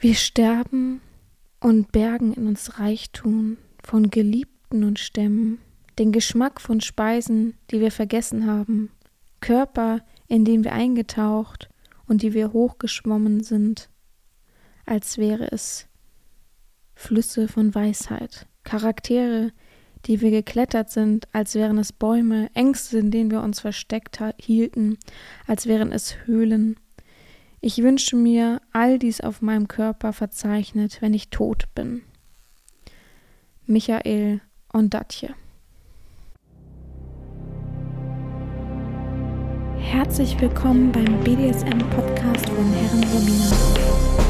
Wir sterben und bergen in uns Reichtum von Geliebten und Stämmen, den Geschmack von Speisen, die wir vergessen haben, Körper, in den wir eingetaucht und die wir hochgeschwommen sind, als wäre es Flüsse von Weisheit, Charaktere, die wir geklettert sind, als wären es Bäume, Ängste, in denen wir uns versteckt hielten, als wären es Höhlen, ich wünsche mir all dies auf meinem Körper verzeichnet, wenn ich tot bin. Michael Ondatje Herzlich willkommen beim BDSM-Podcast von Herren Sabina.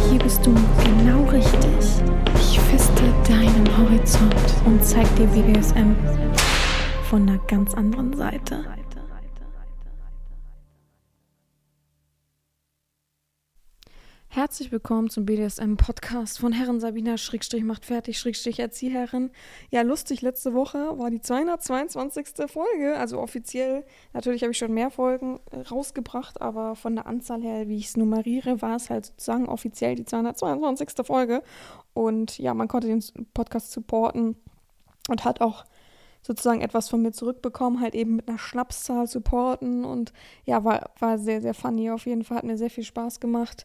Hier bist du genau richtig. Ich feste deinen Horizont und zeig dir BDSM von einer ganz anderen Seite. Herzlich willkommen zum BDSM-Podcast von Herren Sabina Schrägstrich macht fertig Schrägstrich Erzieherin. Ja, lustig, letzte Woche war die 222. Folge, also offiziell. Natürlich habe ich schon mehr Folgen äh, rausgebracht, aber von der Anzahl her, wie ich es nummeriere, war es halt sozusagen offiziell die 222. Folge. Und ja, man konnte den Podcast supporten und hat auch sozusagen etwas von mir zurückbekommen, halt eben mit einer Schnapszahl supporten und ja, war, war sehr, sehr funny auf jeden Fall, hat mir sehr viel Spaß gemacht.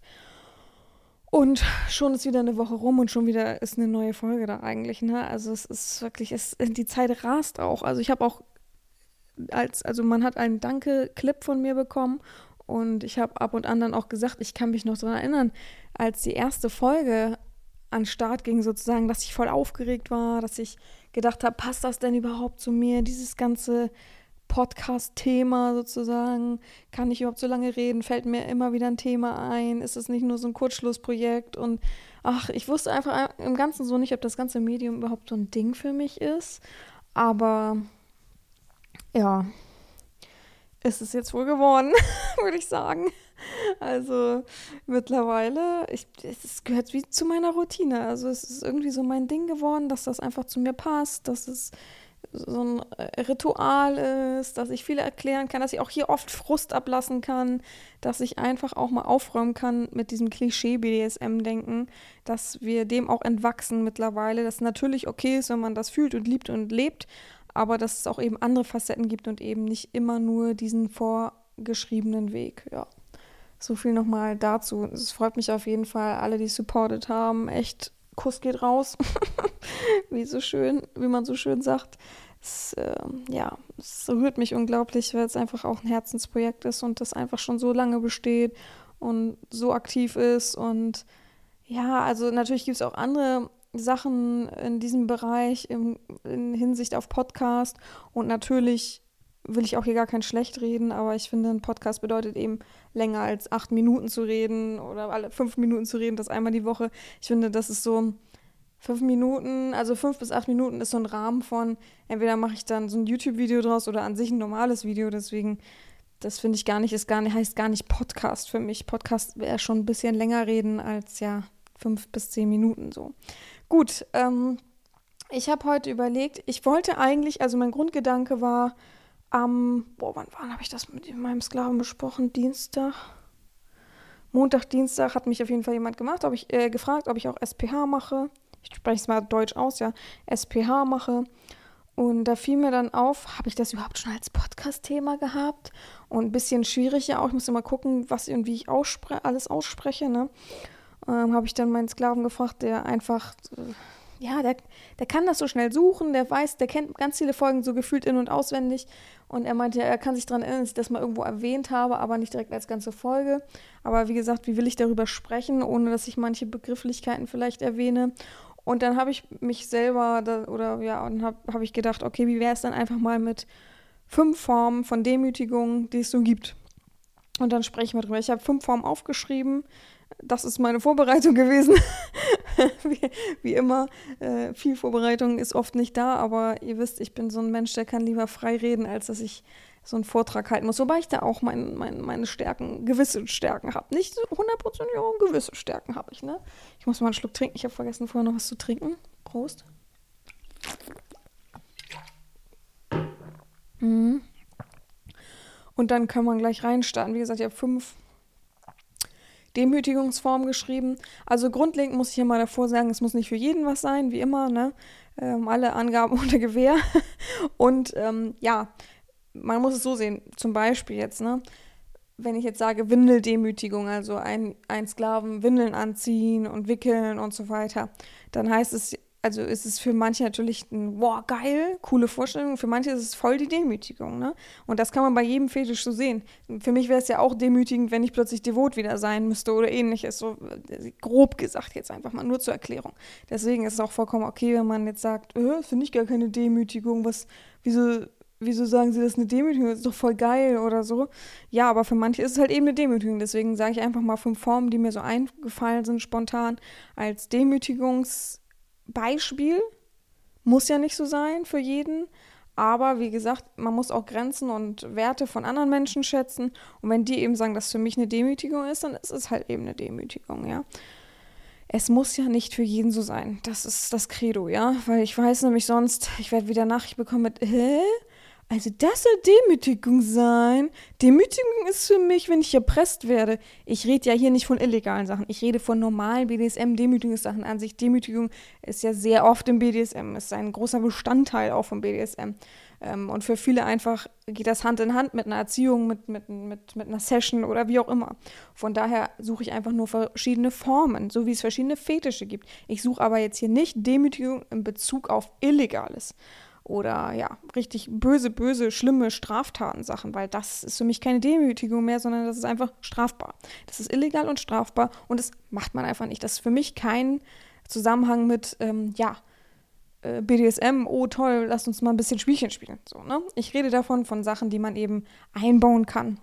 Und schon ist wieder eine Woche rum und schon wieder ist eine neue Folge da eigentlich. Ne? Also es ist wirklich, es, die Zeit rast auch. Also ich habe auch als, also man hat einen Danke-Clip von mir bekommen und ich habe ab und an dann auch gesagt, ich kann mich noch daran erinnern, als die erste Folge an Start ging sozusagen, dass ich voll aufgeregt war, dass ich gedacht habe, passt das denn überhaupt zu mir, dieses ganze Podcast-Thema sozusagen? Kann ich überhaupt so lange reden? Fällt mir immer wieder ein Thema ein? Ist es nicht nur so ein Kurzschlussprojekt? Und ach, ich wusste einfach im Ganzen so nicht, ob das ganze Medium überhaupt so ein Ding für mich ist. Aber ja, ist es jetzt wohl geworden, würde ich sagen. Also mittlerweile, ich, es gehört wie zu meiner Routine. Also es ist irgendwie so mein Ding geworden, dass das einfach zu mir passt, dass es so ein äh, Ritual ist, dass ich viel erklären kann, dass ich auch hier oft Frust ablassen kann, dass ich einfach auch mal aufräumen kann mit diesem Klischee-BDSM-Denken, dass wir dem auch entwachsen mittlerweile, dass natürlich okay ist, wenn man das fühlt und liebt und lebt, aber dass es auch eben andere Facetten gibt und eben nicht immer nur diesen vorgeschriebenen Weg, ja. So viel nochmal dazu. Es freut mich auf jeden Fall, alle, die supported haben. Echt, Kuss geht raus. wie so schön, wie man so schön sagt. Es, äh, ja, es rührt mich unglaublich, weil es einfach auch ein Herzensprojekt ist und das einfach schon so lange besteht und so aktiv ist. Und ja, also natürlich gibt es auch andere Sachen in diesem Bereich im, in Hinsicht auf Podcast. Und natürlich will ich auch hier gar kein schlecht reden, aber ich finde, ein Podcast bedeutet eben länger als acht Minuten zu reden oder alle fünf Minuten zu reden, das einmal die Woche. Ich finde, das ist so fünf Minuten, also fünf bis acht Minuten ist so ein Rahmen von, entweder mache ich dann so ein YouTube-Video draus oder an sich ein normales Video, deswegen, das finde ich gar nicht, ist gar nicht, heißt gar nicht Podcast für mich. Podcast wäre schon ein bisschen länger reden als ja fünf bis zehn Minuten so. Gut, ähm, ich habe heute überlegt, ich wollte eigentlich, also mein Grundgedanke war, am, boah, wann, wann habe ich das mit meinem Sklaven besprochen? Dienstag? Montag, Dienstag hat mich auf jeden Fall jemand gemacht, ob ich, äh, gefragt, ob ich auch SPH mache ich spreche es mal deutsch aus, ja, SPH mache. Und da fiel mir dann auf, habe ich das überhaupt schon als Podcast-Thema gehabt? Und ein bisschen schwierig ja auch. Ich muss immer gucken, was und wie ich ausspre alles ausspreche. Ne? Ähm, habe ich dann meinen Sklaven gefragt, der einfach, äh, ja, der, der kann das so schnell suchen, der weiß, der kennt ganz viele Folgen so gefühlt in- und auswendig. Und er meinte, er kann sich daran erinnern, dass ich das mal irgendwo erwähnt habe, aber nicht direkt als ganze Folge. Aber wie gesagt, wie will ich darüber sprechen, ohne dass ich manche Begrifflichkeiten vielleicht erwähne? Und dann habe ich mich selber, da, oder ja, und habe hab ich gedacht, okay, wie wäre es dann einfach mal mit fünf Formen von Demütigung, die es so gibt. Und dann sprechen wir drüber. Ich habe fünf Formen aufgeschrieben. Das ist meine Vorbereitung gewesen. wie, wie, immer, äh, viel Vorbereitung ist oft nicht da, aber ihr wisst, ich bin so ein Mensch, der kann lieber frei reden, als dass ich so einen Vortrag halten muss. Wobei ich da auch mein, mein, meine Stärken, gewisse Stärken habe. Nicht 100%, ja, gewisse Stärken habe ich, ne? Ich muss mal einen Schluck trinken. Ich habe vergessen, vorher noch was zu trinken. Prost. Mhm. Und dann kann man gleich reinstarten. Wie gesagt, ich habe fünf Demütigungsform geschrieben. Also grundlegend muss ich hier mal davor sagen, es muss nicht für jeden was sein, wie immer, ne? Ähm, alle Angaben unter Gewehr. Und ähm, ja, man muss es so sehen, zum Beispiel jetzt, ne? Wenn ich jetzt sage Windeldemütigung, also ein, ein Sklaven Windeln anziehen und wickeln und so weiter, dann heißt es also ist es für manche natürlich ein, wow, geil, coole Vorstellung. Für manche ist es voll die Demütigung, ne? Und das kann man bei jedem Fetisch so sehen. Für mich wäre es ja auch demütigend, wenn ich plötzlich devot wieder sein müsste oder ähnliches. So äh, grob gesagt jetzt einfach mal, nur zur Erklärung. Deswegen ist es auch vollkommen okay, wenn man jetzt sagt, äh, finde ich gar keine Demütigung, was, wieso, wieso sagen sie das eine Demütigung? Das ist doch voll geil oder so. Ja, aber für manche ist es halt eben eine Demütigung. Deswegen sage ich einfach mal fünf Formen, die mir so eingefallen sind, spontan, als Demütigungs- Beispiel. Muss ja nicht so sein für jeden. Aber wie gesagt, man muss auch Grenzen und Werte von anderen Menschen schätzen. Und wenn die eben sagen, dass für mich eine Demütigung ist, dann ist es halt eben eine Demütigung, ja. Es muss ja nicht für jeden so sein. Das ist das Credo, ja. Weil ich weiß nämlich sonst, ich werde wieder Nachricht bekommen mit, hä? Also das soll Demütigung sein. Demütigung ist für mich, wenn ich erpresst werde. Ich rede ja hier nicht von illegalen Sachen. Ich rede von normalen BDSM-Demütigungssachen an sich. Demütigung ist ja sehr oft im BDSM, ist ein großer Bestandteil auch vom BDSM. Ähm, und für viele einfach geht das Hand in Hand mit einer Erziehung, mit, mit, mit, mit einer Session oder wie auch immer. Von daher suche ich einfach nur verschiedene Formen, so wie es verschiedene Fetische gibt. Ich suche aber jetzt hier nicht Demütigung in Bezug auf Illegales oder ja, richtig böse, böse, schlimme Straftatensachen, weil das ist für mich keine Demütigung mehr, sondern das ist einfach strafbar. Das ist illegal und strafbar und das macht man einfach nicht. Das ist für mich kein Zusammenhang mit, ähm, ja, äh, BDSM, oh toll, lasst uns mal ein bisschen Spielchen spielen. So, ne? Ich rede davon von Sachen, die man eben einbauen kann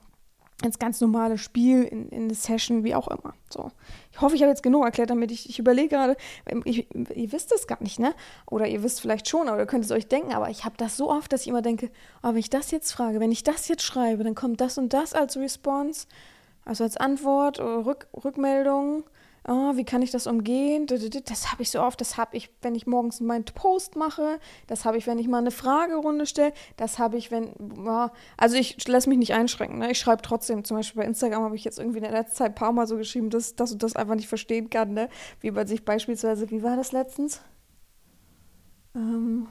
ins ganz normale Spiel, in, in eine Session, wie auch immer. So. Ich hoffe, ich habe jetzt genug erklärt, damit ich, ich überlege gerade, ähm, ihr wisst das gar nicht, ne? Oder ihr wisst vielleicht schon, ihr könnt es euch denken, aber ich habe das so oft, dass ich immer denke, oh, wenn ich das jetzt frage, wenn ich das jetzt schreibe, dann kommt das und das als Response, also als Antwort oder Rück, Rückmeldung oh, wie kann ich das umgehen? Das habe ich so oft, das habe ich, wenn ich morgens meinen Post mache, das habe ich, wenn ich mal eine Fragerunde stelle, das habe ich, wenn, also ich lasse mich nicht einschränken, ne? ich schreibe trotzdem, zum Beispiel bei Instagram habe ich jetzt irgendwie in der letzten Zeit ein paar Mal so geschrieben, dass, dass du das einfach nicht verstehen kann, ne? wie man sich beispielsweise, wie war das letztens? Ähm,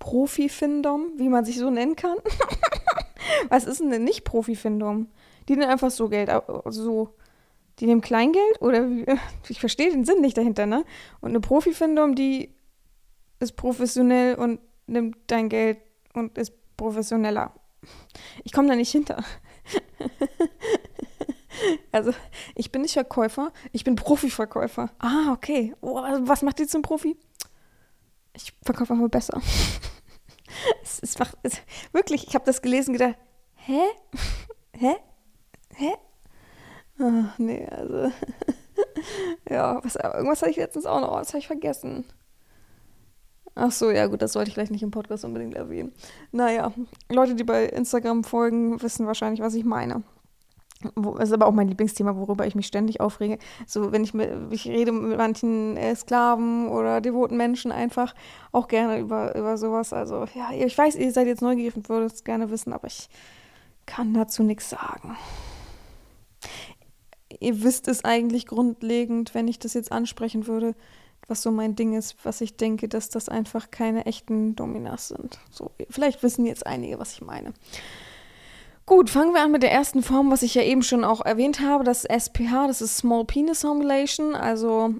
Profi-Findom, wie man sich so nennen kann. Was ist denn nicht Profi-Findom? Die nehmen einfach so Geld, so die nehmen Kleingeld oder ich verstehe den Sinn nicht dahinter, ne? Und eine Profifindung, die ist professionell und nimmt dein Geld und ist professioneller. Ich komme da nicht hinter. also, ich bin nicht Verkäufer, ich bin Profiverkäufer. Ah, okay. Oh, was macht ihr zum Profi? Ich verkaufe einfach besser. es, es macht, es, wirklich, ich habe das gelesen und gedacht, hä? hä? Hä? Ach, nee, also. ja, was, irgendwas hatte ich letztens auch noch. Das habe ich vergessen. Ach so, ja gut, das sollte ich vielleicht nicht im Podcast unbedingt erwähnen. Naja, Leute, die bei Instagram folgen, wissen wahrscheinlich, was ich meine. Das ist aber auch mein Lieblingsthema, worüber ich mich ständig aufrege. So, wenn ich mit, ich rede mit manchen äh, Sklaven oder devoten Menschen einfach auch gerne über, über sowas. Also, ja, ich weiß, ihr seid jetzt neugierig und würdet es gerne wissen, aber ich kann dazu nichts sagen ihr wisst es eigentlich grundlegend, wenn ich das jetzt ansprechen würde, was so mein Ding ist, was ich denke, dass das einfach keine echten Dominas sind. So, vielleicht wissen jetzt einige, was ich meine. Gut, fangen wir an mit der ersten Form, was ich ja eben schon auch erwähnt habe, das SPH, das ist Small Penis Simulation, also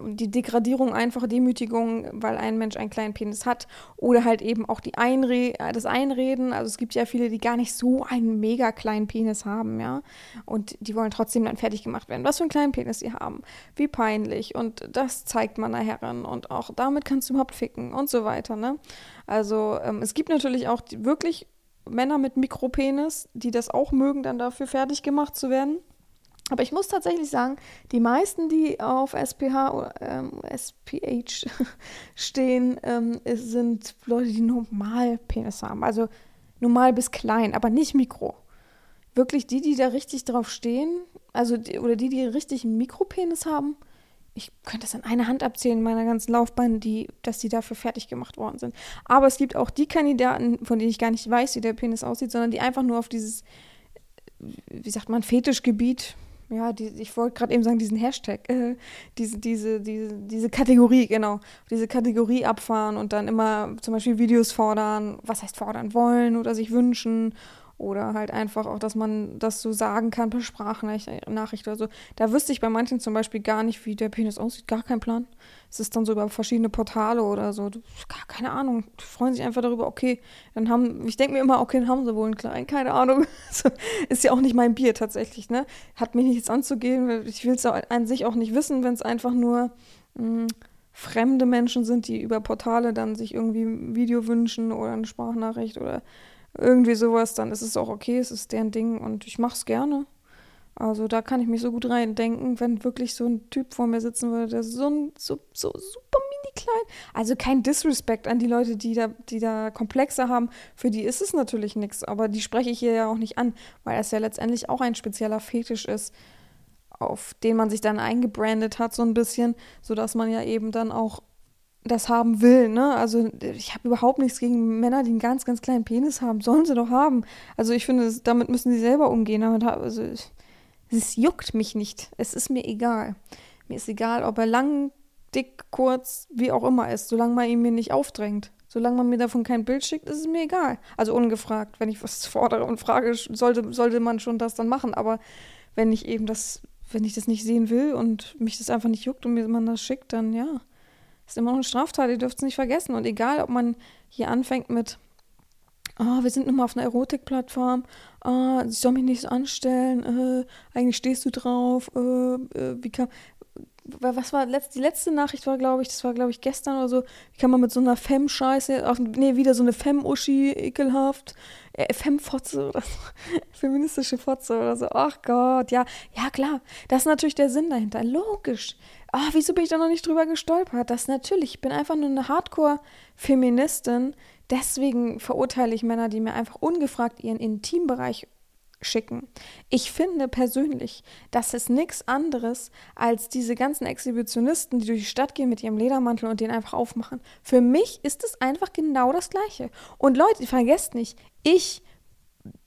die Degradierung, einfache Demütigung, weil ein Mensch einen kleinen Penis hat. Oder halt eben auch die Einre das Einreden. Also es gibt ja viele, die gar nicht so einen mega kleinen Penis haben, ja. Und die wollen trotzdem dann fertig gemacht werden. Was für einen kleinen Penis sie haben. Wie peinlich. Und das zeigt man nachher an. Und auch damit kannst du überhaupt ficken und so weiter, ne? Also ähm, es gibt natürlich auch wirklich Männer mit Mikropenis, die das auch mögen, dann dafür fertig gemacht zu werden. Aber ich muss tatsächlich sagen, die meisten, die auf SPH ähm, SPH stehen, ähm, sind Leute, die normal Penis haben. Also normal bis klein, aber nicht Mikro. Wirklich die, die da richtig drauf stehen, also die, oder die, die richtig einen Mikropenis haben, ich könnte das an einer Hand abzählen in meiner ganzen Laufbahn, die, dass die dafür fertig gemacht worden sind. Aber es gibt auch die Kandidaten, von denen ich gar nicht weiß, wie der Penis aussieht, sondern die einfach nur auf dieses, wie sagt man, Fetischgebiet ja, die, ich wollte gerade eben sagen, diesen Hashtag, äh, diese, diese, diese, diese Kategorie, genau, diese Kategorie abfahren und dann immer zum Beispiel Videos fordern, was heißt fordern wollen oder sich wünschen oder halt einfach auch, dass man das so sagen kann per Sprachnachricht oder so. Da wüsste ich bei manchen zum Beispiel gar nicht, wie der Penis aussieht, gar kein Plan. Es ist dann so über verschiedene Portale oder so. Gar keine Ahnung. Die freuen sich einfach darüber, okay, dann haben, ich denke mir immer, okay, dann haben sie wohl einen kleinen, keine Ahnung. ist ja auch nicht mein Bier tatsächlich, ne? Hat mich nichts anzugehen. Ich will es an sich auch nicht wissen, wenn es einfach nur mh, hm, fremde Menschen sind, die über Portale dann sich irgendwie ein Video wünschen oder eine Sprachnachricht oder irgendwie sowas, dann ist es auch okay, es ist deren Ding und ich mache es gerne. Also da kann ich mich so gut reindenken, wenn wirklich so ein Typ vor mir sitzen würde, der so, ein, so, so super mini klein. Also kein Disrespect an die Leute, die da, die da Komplexe haben. Für die ist es natürlich nichts, aber die spreche ich hier ja auch nicht an, weil es ja letztendlich auch ein spezieller Fetisch ist, auf den man sich dann eingebrandet hat, so ein bisschen, sodass man ja eben dann auch das haben will, ne? Also ich habe überhaupt nichts gegen Männer, die einen ganz, ganz kleinen Penis haben. Sollen sie doch haben. Also ich finde, damit müssen sie selber umgehen. Also es juckt mich nicht. Es ist mir egal. Mir ist egal, ob er lang, dick, kurz, wie auch immer ist, solange man ihn mir nicht aufdrängt. Solange man mir davon kein Bild schickt, ist es mir egal. Also ungefragt. Wenn ich was fordere und frage, sollte, sollte man schon das dann machen. Aber wenn ich eben das, wenn ich das nicht sehen will und mich das einfach nicht juckt und mir man das schickt, dann ja ist immer noch eine Straftat, ihr dürft es nicht vergessen. Und egal, ob man hier anfängt mit, oh, wir sind nun mal auf einer Erotikplattform, oh, ich soll mich nicht so anstellen, äh, eigentlich stehst du drauf, äh, äh, wie kann, was war letzt, die letzte Nachricht war, glaube ich, das war, glaube ich, gestern oder so, wie kann man mit so einer Fem-Scheiße, nee, wieder so eine Fem-Uschi, ekelhaft, äh, Fem-Fotze oder so, feministische Fotze oder so, ach Gott, ja, ja klar, das ist natürlich der Sinn dahinter, logisch, ah, wieso bin ich da noch nicht drüber gestolpert? Das natürlich, ich bin einfach nur eine Hardcore-Feministin. Deswegen verurteile ich Männer, die mir einfach ungefragt ihren Intimbereich schicken. Ich finde persönlich, das ist nichts anderes als diese ganzen Exhibitionisten, die durch die Stadt gehen mit ihrem Ledermantel und den einfach aufmachen. Für mich ist es einfach genau das Gleiche. Und Leute, vergesst nicht, ich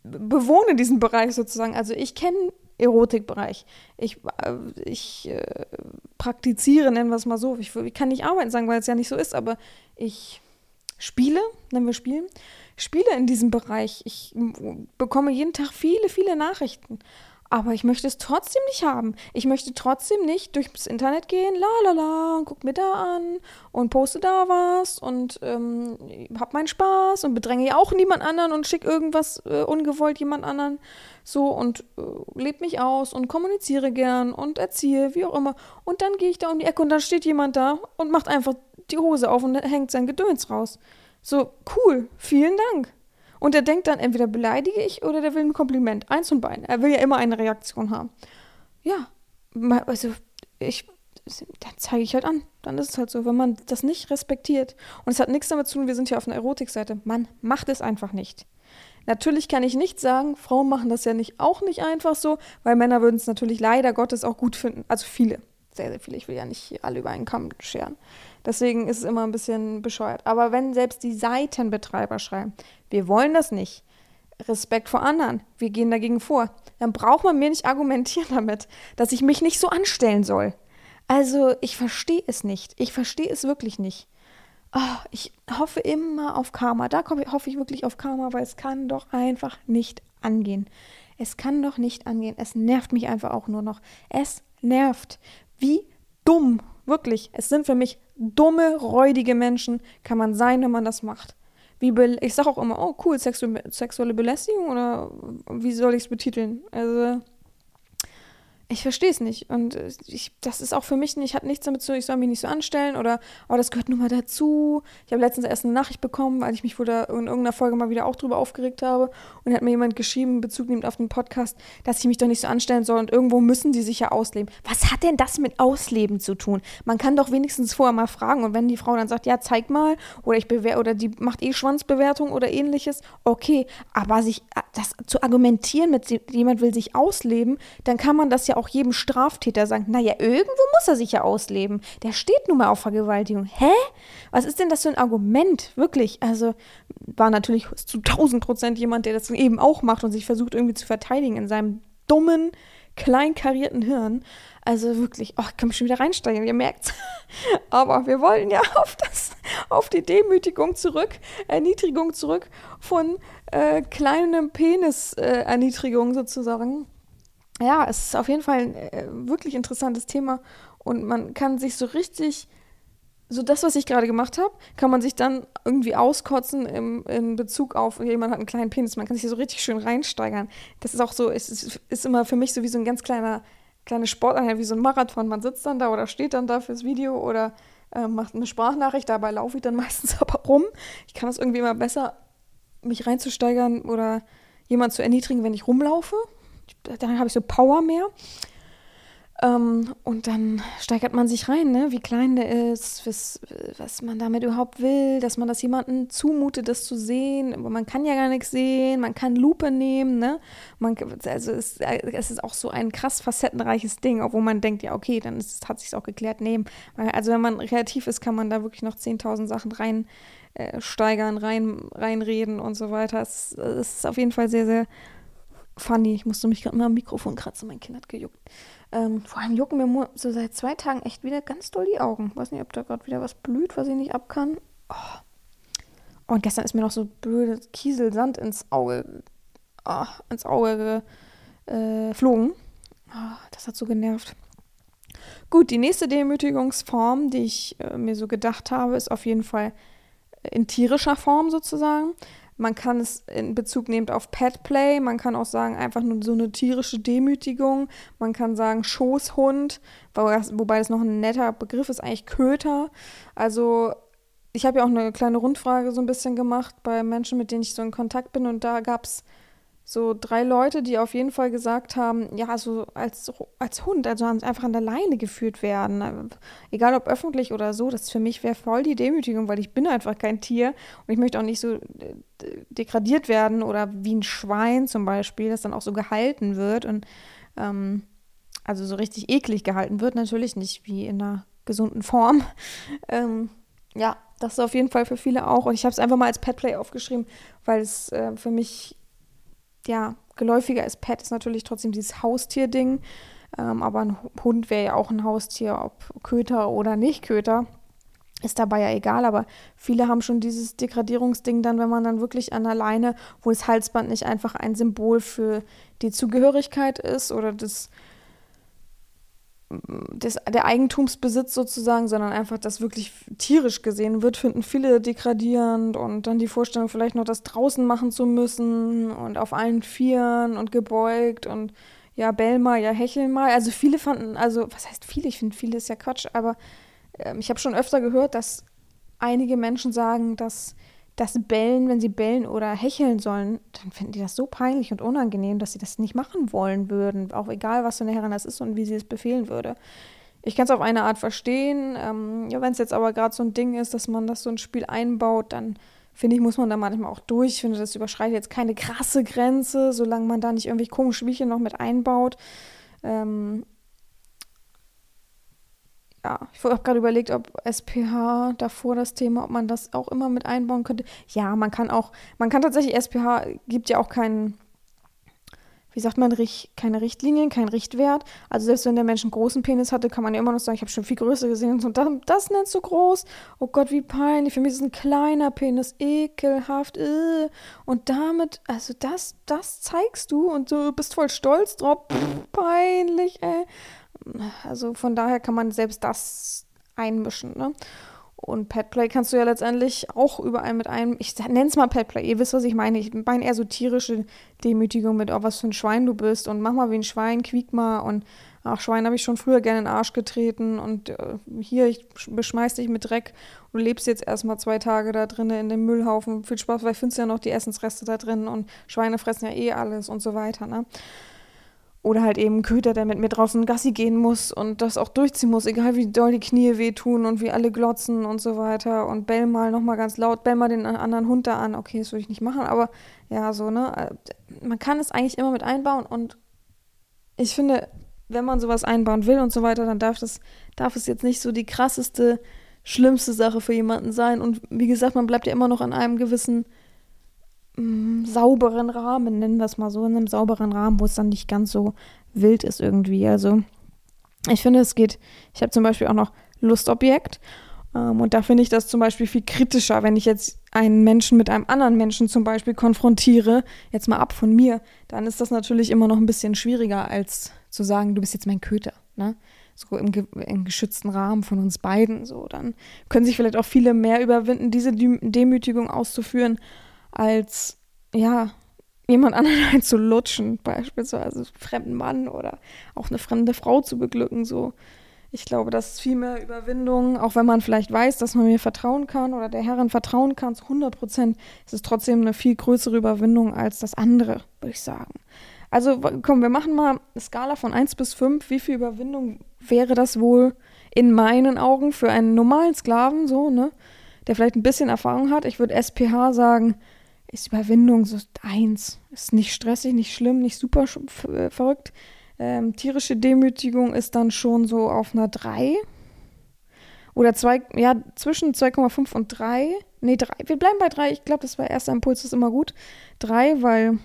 bewohne diesen Bereich sozusagen. Also ich kenne Erotikbereich. Ich, äh, ich äh, praktiziere, nennen wir es mal so. Ich, ich, kann nicht arbeiten sagen, weil es ja nicht so ist, aber ich spiele, nennen wir spielen, spiele in diesem Bereich. Ich bekomme jeden Tag viele, viele Nachrichten. Aber ich möchte es trotzdem nicht haben. Ich möchte trotzdem nicht durchs Internet gehen, la la la, und guck mir da an und poste da was und ähm, hab meinen Spaß und bedränge ja auch niemand anderen und schick irgendwas äh, ungewollt jemand anderen so und äh, lebe mich aus und kommuniziere gern und erziehe, wie auch immer. Und dann gehe ich da um die Ecke und dann steht jemand da und macht einfach die Hose auf und hängt sein Gedöns raus. So, cool, vielen Dank. Und er denkt dann, entweder beleidige ich oder der will ein Kompliment. Eins von beiden. Er will ja immer eine Reaktion haben. Ja, also ich, dann zeige ich halt an. Dann ist es halt so, wenn man das nicht respektiert. Und es hat nichts damit zu tun, wir sind hier auf einer Erotikseite. Man macht es einfach nicht. Natürlich kann ich nicht sagen, Frauen machen das ja nicht auch nicht einfach so, weil Männer würden es natürlich leider Gottes auch gut finden. Also viele, sehr, sehr viele. Ich will ja nicht alle über einen Kamm scheren. Deswegen ist es immer ein bisschen bescheuert. Aber wenn selbst die Seitenbetreiber schreiben, wir wollen das nicht, Respekt vor anderen, wir gehen dagegen vor, dann braucht man mir nicht argumentieren damit, dass ich mich nicht so anstellen soll. Also ich verstehe es nicht. Ich verstehe es wirklich nicht. Oh, ich hoffe immer auf Karma. Da hoffe ich wirklich auf Karma, weil es kann doch einfach nicht angehen. Es kann doch nicht angehen. Es nervt mich einfach auch nur noch. Es nervt. Wie dumm Wirklich, es sind für mich dumme, räudige Menschen, kann man sein, wenn man das macht. Wie ich sage auch immer, oh cool, sexu sexuelle Belästigung oder wie soll ich es betiteln? Also ich verstehe es nicht. Und ich, das ist auch für mich nicht, hat nichts damit zu tun, ich soll mich nicht so anstellen oder, oh, das gehört nun mal dazu. Ich habe letztens erst eine Nachricht bekommen, weil ich mich wohl da in irgendeiner Folge mal wieder auch drüber aufgeregt habe. Und hat mir jemand geschrieben, Bezug nehmend auf den Podcast, dass ich mich doch nicht so anstellen soll. Und irgendwo müssen die sich ja ausleben. Was hat denn das mit Ausleben zu tun? Man kann doch wenigstens vorher mal fragen. Und wenn die Frau dann sagt, ja, zeig mal, oder ich bewerte, oder die macht eh Schwanzbewertung oder ähnliches, okay. Aber sich das zu argumentieren mit jemand will sich ausleben, dann kann man das ja auch jedem Straftäter sagen, naja, irgendwo muss er sich ja ausleben. Der steht nun mal auf Vergewaltigung. Hä? Was ist denn das für ein Argument? Wirklich. Also war natürlich zu 1000 Prozent jemand, der das eben auch macht und sich versucht irgendwie zu verteidigen in seinem dummen, kleinkarierten Hirn. Also wirklich, oh, ich kann mich schon wieder reinsteigen, ihr merkt's. Aber wir wollen ja auf, das, auf die Demütigung zurück, Erniedrigung zurück von äh, kleinem Penis-Erniedrigung äh, sozusagen. Ja, es ist auf jeden Fall ein äh, wirklich interessantes Thema und man kann sich so richtig so das, was ich gerade gemacht habe, kann man sich dann irgendwie auskotzen im, in Bezug auf, jemand hat einen kleinen Penis, man kann sich so richtig schön reinsteigern. Das ist auch so, es ist, ist immer für mich so wie so ein ganz kleiner, kleine Sporteinheit, wie so ein Marathon. Man sitzt dann da oder steht dann da fürs Video oder äh, macht eine Sprachnachricht, dabei laufe ich dann meistens aber rum. Ich kann es irgendwie immer besser, mich reinzusteigern oder jemanden zu erniedrigen, wenn ich rumlaufe. Dann habe ich so Power mehr. Ähm, und dann steigert man sich rein, ne? wie klein der ist, was, was man damit überhaupt will, dass man das jemandem zumutet, das zu sehen. Aber man kann ja gar nichts sehen, man kann Lupe nehmen. Ne? Man, also es, es ist auch so ein krass facettenreiches Ding, obwohl man denkt, ja, okay, dann ist, hat sich auch geklärt, nehmen. Also wenn man kreativ ist, kann man da wirklich noch 10.000 Sachen rein äh, steigern, rein, reinreden und so weiter. Es, es ist auf jeden Fall sehr, sehr funny. Ich musste mich gerade mal am Mikrofon kratzen, mein Kind hat gejuckt. Ähm, vor allem jucken mir so seit zwei Tagen echt wieder ganz doll die Augen. Weiß nicht, ob da gerade wieder was blüht, was ich nicht ab kann. Oh. Und gestern ist mir noch so blöde Kieselsand ins Auge, oh, ins Auge geflogen. Äh, oh, das hat so genervt. Gut, die nächste Demütigungsform, die ich äh, mir so gedacht habe, ist auf jeden Fall in tierischer Form sozusagen. Man kann es in Bezug nehmen auf Petplay. Man kann auch sagen, einfach nur so eine tierische Demütigung. Man kann sagen Schoßhund, wobei das noch ein netter Begriff ist, eigentlich Köter. Also ich habe ja auch eine kleine Rundfrage so ein bisschen gemacht bei Menschen, mit denen ich so in Kontakt bin. Und da gab es so drei Leute, die auf jeden Fall gesagt haben, ja, also als, als Hund, also einfach an der Leine geführt werden. Egal ob öffentlich oder so, das für mich wäre voll die Demütigung, weil ich bin einfach kein Tier und ich möchte auch nicht so degradiert werden oder wie ein Schwein zum Beispiel, das dann auch so gehalten wird und ähm, also so richtig eklig gehalten wird, natürlich nicht wie in einer gesunden Form. ähm, ja, das ist auf jeden Fall für viele auch. Und ich habe es einfach mal als Petplay aufgeschrieben, weil es äh, für mich ja, geläufiger ist Pet, ist natürlich trotzdem dieses Haustier-Ding. Ähm, aber ein Hund wäre ja auch ein Haustier, ob Köter oder nicht Köter. Ist dabei ja egal, aber viele haben schon dieses Degradierungsding dann, wenn man dann wirklich an der Leine, wo das Halsband nicht einfach ein Symbol für die Zugehörigkeit ist oder das des, der Eigentumsbesitz sozusagen, sondern einfach das wirklich tierisch gesehen wird, finden viele degradierend und dann die Vorstellung, vielleicht noch das draußen machen zu müssen und auf allen Vieren und gebeugt und ja, bell mal, ja, hechel mal. Also viele fanden, also was heißt viele? Ich finde, viele ist ja Quatsch, aber äh, ich habe schon öfter gehört, dass einige Menschen sagen, dass das Bellen, wenn sie bellen oder hecheln sollen, dann finden die das so peinlich und unangenehm, dass sie das nicht machen wollen würden. Auch egal, was für eine Herrin das ist und wie sie es befehlen würde. Ich kann es auf eine Art verstehen. Ähm, ja, wenn es jetzt aber gerade so ein Ding ist, dass man das so ein Spiel einbaut, dann finde ich, muss man da manchmal auch durch. Ich finde, das überschreitet jetzt keine krasse Grenze, solange man da nicht irgendwelche komischen Spielchen noch mit einbaut. Ähm, ja, ich habe gerade überlegt, ob SPH davor das Thema, ob man das auch immer mit einbauen könnte. Ja, man kann auch, man kann tatsächlich, SPH gibt ja auch keinen, wie sagt man, keine Richtlinien, keinen Richtwert. Also selbst wenn der Mensch einen großen Penis hatte, kann man ja immer noch sagen, ich habe schon viel größer gesehen und das, das nennst du groß. Oh Gott, wie peinlich. Für mich ist ein kleiner Penis, ekelhaft. Äh. Und damit, also das, das zeigst du und du bist voll stolz drauf. Pff, peinlich, ey. Also von daher kann man selbst das einmischen. Ne? Und Petplay kannst du ja letztendlich auch überall mit einem, ich nenne es mal Petplay, ihr wisst, was ich meine. Ich meine eher so tierische Demütigung mit, oh, was für ein Schwein du bist und mach mal wie ein Schwein, quiek mal und ach, Schwein habe ich schon früher gerne in den Arsch getreten und äh, hier, ich beschmeiß dich mit Dreck und du lebst jetzt erstmal zwei Tage da drinnen in dem Müllhaufen. Viel Spaß, weil findest ja noch die Essensreste da drin und Schweine fressen ja eh alles und so weiter, ne? Oder halt eben Köter, der mit mir draußen Gassi gehen muss und das auch durchziehen muss, egal wie doll die Knie wehtun und wie alle glotzen und so weiter. Und bell mal nochmal ganz laut, bell mal den anderen Hund da an. Okay, das würde ich nicht machen, aber ja, so, ne? Äh, man kann es eigentlich immer mit einbauen und ich finde, wenn man sowas einbauen will und so weiter, dann darf das, darf es jetzt nicht so die krasseste, schlimmste Sache für jemanden sein. Und wie gesagt, man bleibt ja immer noch an einem gewissen sauberen Rahmen, nennen wir es mal so, in einem sauberen Rahmen, wo es dann nicht ganz so wild ist irgendwie. Also ich finde, es geht, ich habe zum Beispiel auch noch Lustobjekt ähm, und da finde ich das zum Beispiel viel kritischer, wenn ich jetzt einen Menschen mit einem anderen Menschen zum Beispiel konfrontiere, jetzt mal ab von mir, dann ist das natürlich immer noch ein bisschen schwieriger, als zu sagen, du bist jetzt mein Köter. Ne? So im, im geschützten Rahmen von uns beiden. So, dann können sich vielleicht auch viele mehr überwinden, diese Demütigung auszuführen, als ja, jemand anderen einzulutschen, beispielsweise fremden Mann oder auch eine fremde Frau zu beglücken. So, ich glaube, das ist viel mehr Überwindung, auch wenn man vielleicht weiß, dass man mir vertrauen kann oder der Herrin vertrauen kann, zu 100 Prozent, ist es trotzdem eine viel größere Überwindung als das andere, würde ich sagen. Also komm, wir machen mal eine Skala von 1 bis 5. Wie viel Überwindung wäre das wohl in meinen Augen für einen normalen Sklaven, so, ne? Der vielleicht ein bisschen Erfahrung hat. Ich würde SPH sagen, ist Überwindung so 1. Ist nicht stressig, nicht schlimm, nicht super äh, verrückt. Ähm, tierische Demütigung ist dann schon so auf einer 3. Oder zwei, ja, zwischen 2,5 und 3. Nee, 3. Wir bleiben bei 3. Ich glaube, das war erster Impuls, ist immer gut. 3, weil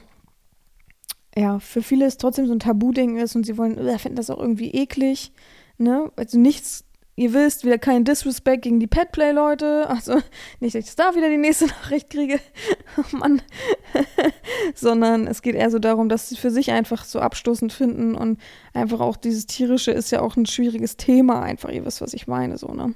ja, für viele es trotzdem so ein Tabu-Ding ist und sie wollen, äh, finden das auch irgendwie eklig. Ne? Also nichts Ihr wisst, wieder kein Disrespect gegen die Petplay-Leute. Also nicht, dass ich da wieder die nächste Nachricht kriege. oh Mann. Sondern es geht eher so darum, dass sie für sich einfach so abstoßend finden und einfach auch dieses Tierische ist ja auch ein schwieriges Thema einfach. Ihr wisst, was ich meine, so, ne?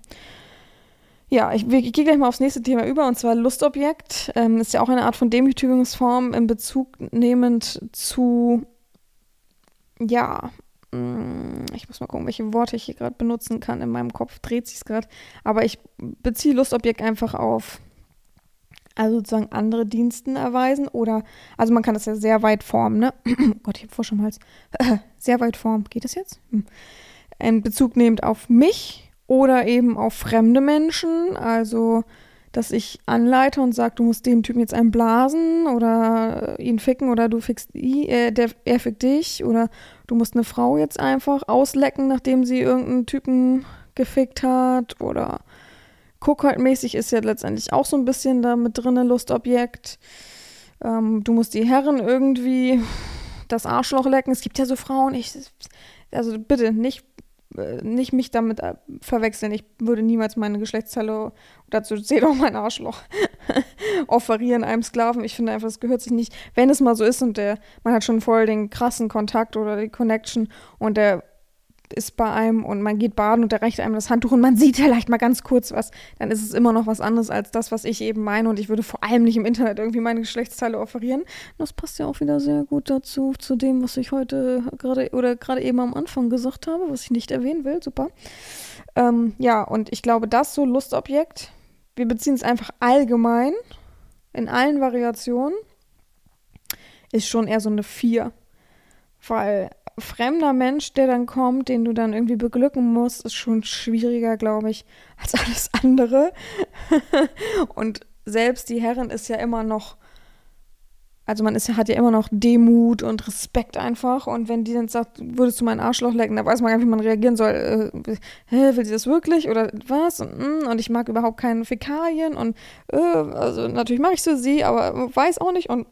Ja, ich, ich gehe gleich mal aufs nächste Thema über und zwar Lustobjekt. Ähm, ist ja auch eine Art von Demütigungsform in Bezug nehmend zu, ja, Mm, ich muss mal gucken, welche Worte ich hier gerade benutzen kann. In meinem Kopf dreht sich es gerade. Aber ich beziehe Lustobjekt einfach auf, also sozusagen andere Diensten erweisen oder, also man kann das ja sehr weit formen, ne? Gott, ich habe Frosch im Hals. sehr weit formen. Geht das jetzt? Hm. In Bezug nehmend auf mich oder eben auf fremde Menschen. Also dass ich anleite und sage, du musst dem Typen jetzt einen blasen oder ihn ficken oder du fickst ihn, äh, der, er fickt dich oder du musst eine Frau jetzt einfach auslecken, nachdem sie irgendeinen Typen gefickt hat oder guck halt ist ja letztendlich auch so ein bisschen da mit drin, Lustobjekt. Ähm, du musst die Herren irgendwie das Arschloch lecken. Es gibt ja so Frauen, ich, also bitte nicht nicht mich damit äh, verwechseln. Ich würde niemals meine Geschlechtsteile, dazu zählt auch mein Arschloch, offerieren einem Sklaven. Ich finde einfach, es gehört sich nicht. Wenn es mal so ist und der, man hat schon voll den krassen Kontakt oder die Connection und der ist bei einem und man geht baden und der reicht einem das Handtuch und man sieht vielleicht mal ganz kurz was, dann ist es immer noch was anderes als das, was ich eben meine und ich würde vor allem nicht im Internet irgendwie meine Geschlechtsteile offerieren. Das passt ja auch wieder sehr gut dazu, zu dem, was ich heute gerade oder gerade eben am Anfang gesagt habe, was ich nicht erwähnen will. Super. Ähm, ja, und ich glaube, das so Lustobjekt, wir beziehen es einfach allgemein in allen Variationen, ist schon eher so eine 4. Weil fremder Mensch, der dann kommt, den du dann irgendwie beglücken musst, ist schon schwieriger, glaube ich, als alles andere. und selbst die Herrin ist ja immer noch, also man ist, hat ja immer noch Demut und Respekt einfach. Und wenn die dann sagt, würdest du meinen Arschloch lecken, da weiß man gar nicht, wie man reagieren soll. Äh, will sie das wirklich oder was? Und, mm, und ich mag überhaupt keine Fäkalien und äh, also natürlich mache ich so sie, aber weiß auch nicht. Und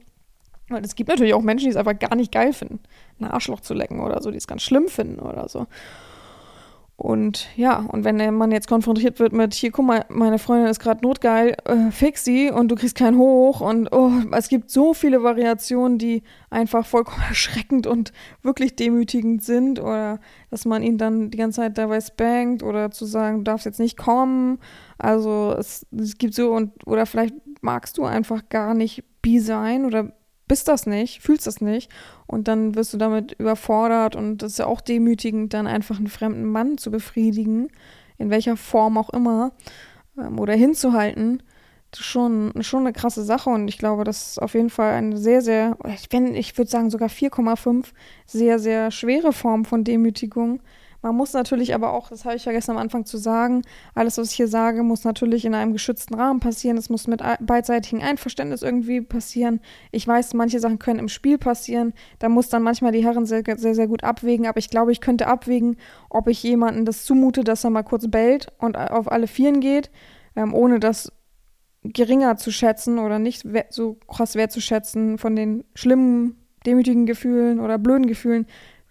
es gibt natürlich auch Menschen, die es einfach gar nicht geil finden, ein Arschloch zu lecken oder so, die es ganz schlimm finden oder so. Und ja, und wenn Mann jetzt konfrontiert wird mit, hier, guck mal, meine Freundin ist gerade notgeil, äh, fix sie und du kriegst keinen hoch und oh, es gibt so viele Variationen, die einfach vollkommen erschreckend und wirklich demütigend sind oder dass man ihn dann die ganze Zeit dabei spankt oder zu sagen, du darfst jetzt nicht kommen. Also es, es gibt so und oder vielleicht magst du einfach gar nicht bi sein oder bist das nicht, fühlst das nicht und dann wirst du damit überfordert und das ist ja auch demütigend, dann einfach einen fremden Mann zu befriedigen, in welcher Form auch immer, ähm, oder hinzuhalten. Das ist schon, schon eine krasse Sache und ich glaube, das ist auf jeden Fall eine sehr, sehr, ich, ich würde sagen sogar 4,5, sehr, sehr schwere Form von Demütigung, man muss natürlich aber auch, das habe ich vergessen am Anfang zu sagen, alles, was ich hier sage, muss natürlich in einem geschützten Rahmen passieren. Es muss mit beidseitigem Einverständnis irgendwie passieren. Ich weiß, manche Sachen können im Spiel passieren. Da muss dann manchmal die Herren sehr, sehr, sehr gut abwägen. Aber ich glaube, ich könnte abwägen, ob ich jemanden das zumute, dass er mal kurz bellt und auf alle Vieren geht, ähm, ohne das geringer zu schätzen oder nicht so krass wertzuschätzen von den schlimmen, demütigen Gefühlen oder blöden Gefühlen,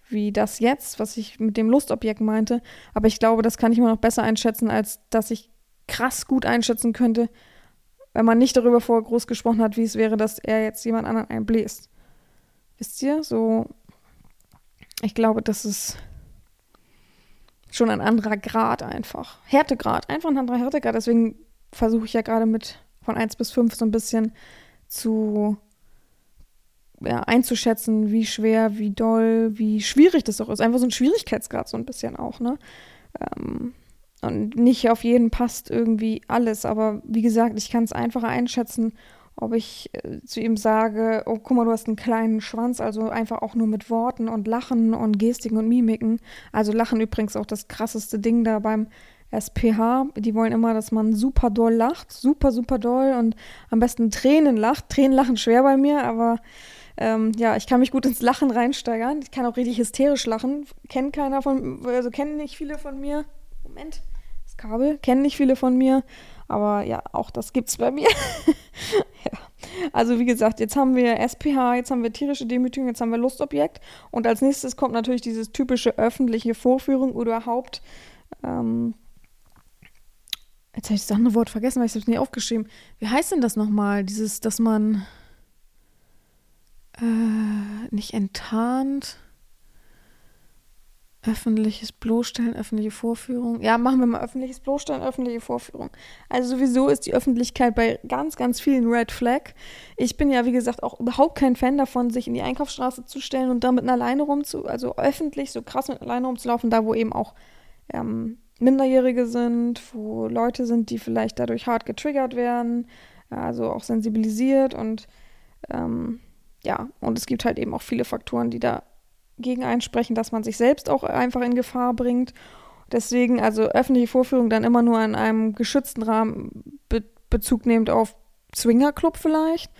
wie das jetzt, was ich mit dem Lustobjekt meinte. Aber ich glaube, das kann ich immer noch besser einschätzen, als dass ich krass gut einschätzen könnte, wenn man nicht darüber vorher groß gesprochen hat, wie es wäre, dass er jetzt jemand anderen einbläst. Wisst ihr? So, ich glaube, das ist schon ein anderer Grad einfach. Härtegrad, einfach ein anderer Härtegrad. Deswegen versuche ich ja gerade mit von 1 bis 5 so ein bisschen zu ja, einzuschätzen, wie schwer, wie doll, wie schwierig das auch ist. Einfach so ein Schwierigkeitsgrad so ein bisschen auch, ne? Ähm, und nicht auf jeden passt irgendwie alles, aber wie gesagt, ich kann es einfacher einschätzen, ob ich äh, zu ihm sage, oh, guck mal, du hast einen kleinen Schwanz, also einfach auch nur mit Worten und Lachen und Gestiken und Mimiken. Also Lachen übrigens auch das krasseste Ding da beim SPH. Die wollen immer, dass man super doll lacht, super, super doll und am besten Tränen lacht. Tränen lachen schwer bei mir, aber ähm, ja, ich kann mich gut ins Lachen reinsteigern. Ich kann auch richtig hysterisch lachen. Kennt keiner von, also kennen nicht viele von mir. Moment, das Kabel, kennen nicht viele von mir. Aber ja, auch das gibt's bei mir. ja. Also wie gesagt, jetzt haben wir SPH, jetzt haben wir tierische Demütigung, jetzt haben wir Lustobjekt. Und als nächstes kommt natürlich dieses typische öffentliche Vorführung oder überhaupt. Ähm, jetzt habe ich das andere Wort vergessen, weil ich es nicht aufgeschrieben. Wie heißt denn das nochmal? Dieses, dass man äh, nicht enttarnt. Öffentliches Bloßstellen, öffentliche Vorführung. Ja, machen wir mal öffentliches Bloßstellen, öffentliche Vorführung. Also sowieso ist die Öffentlichkeit bei ganz, ganz vielen Red Flag. Ich bin ja, wie gesagt, auch überhaupt kein Fan davon, sich in die Einkaufsstraße zu stellen und damit alleine rumzu, also öffentlich so krass mit alleine rumzulaufen, da wo eben auch ähm, Minderjährige sind, wo Leute sind, die vielleicht dadurch hart getriggert werden, also auch sensibilisiert und ähm, ja, und es gibt halt eben auch viele Faktoren, die dagegen einsprechen, dass man sich selbst auch einfach in Gefahr bringt. Deswegen, also öffentliche Vorführung dann immer nur in einem geschützten Rahmen Be Bezug nehmend auf Swingerclub vielleicht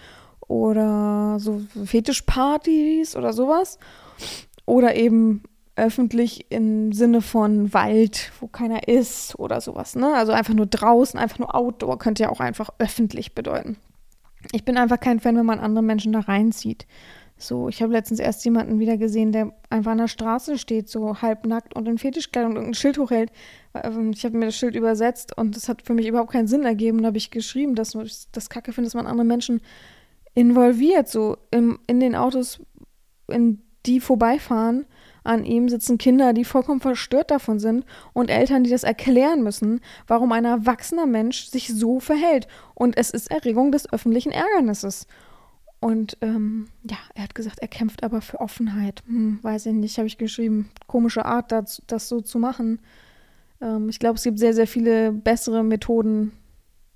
oder so Fetischpartys oder sowas. Oder eben öffentlich im Sinne von Wald, wo keiner ist oder sowas. Ne? Also einfach nur draußen, einfach nur Outdoor könnte ja auch einfach öffentlich bedeuten. Ich bin einfach kein Fan, wenn man andere Menschen da reinzieht. So, ich habe letztens erst jemanden wieder gesehen, der einfach an der Straße steht, so halbnackt und in Fetischkleidung und ein Schild hochhält. Ähm, ich habe mir das Schild übersetzt und das hat für mich überhaupt keinen Sinn ergeben. Da habe ich geschrieben, dass ich das Kacke finde, dass man andere Menschen involviert, so im, in den Autos, in die vorbeifahren an ihm sitzen Kinder, die vollkommen verstört davon sind und Eltern, die das erklären müssen, warum ein erwachsener Mensch sich so verhält. Und es ist Erregung des öffentlichen Ärgernisses. Und ähm, ja, er hat gesagt, er kämpft aber für Offenheit. Hm, weiß ich nicht, habe ich geschrieben. Komische Art, das, das so zu machen. Ähm, ich glaube, es gibt sehr, sehr viele bessere Methoden,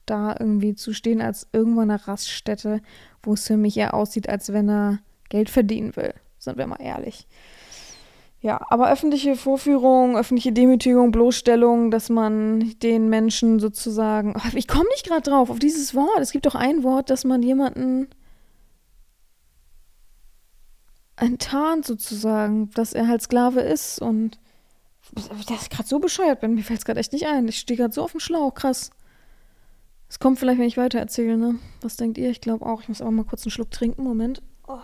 da irgendwie zu stehen, als irgendwo eine Raststätte, wo es für mich eher aussieht, als wenn er Geld verdienen will. Sind wir mal ehrlich. Ja, aber öffentliche Vorführung, öffentliche Demütigung, Bloßstellung, dass man den Menschen sozusagen. Ich komme nicht gerade drauf, auf dieses Wort. Es gibt doch ein Wort, dass man jemanden enttarnt sozusagen, dass er halt Sklave ist und dass ich gerade so bescheuert bin. Mir fällt es gerade echt nicht ein. Ich stehe gerade so auf dem Schlauch, krass. Es kommt vielleicht, wenn ich weiter erzähle, ne? Was denkt ihr? Ich glaube auch. Ich muss aber mal kurz einen Schluck trinken. Moment. Oh.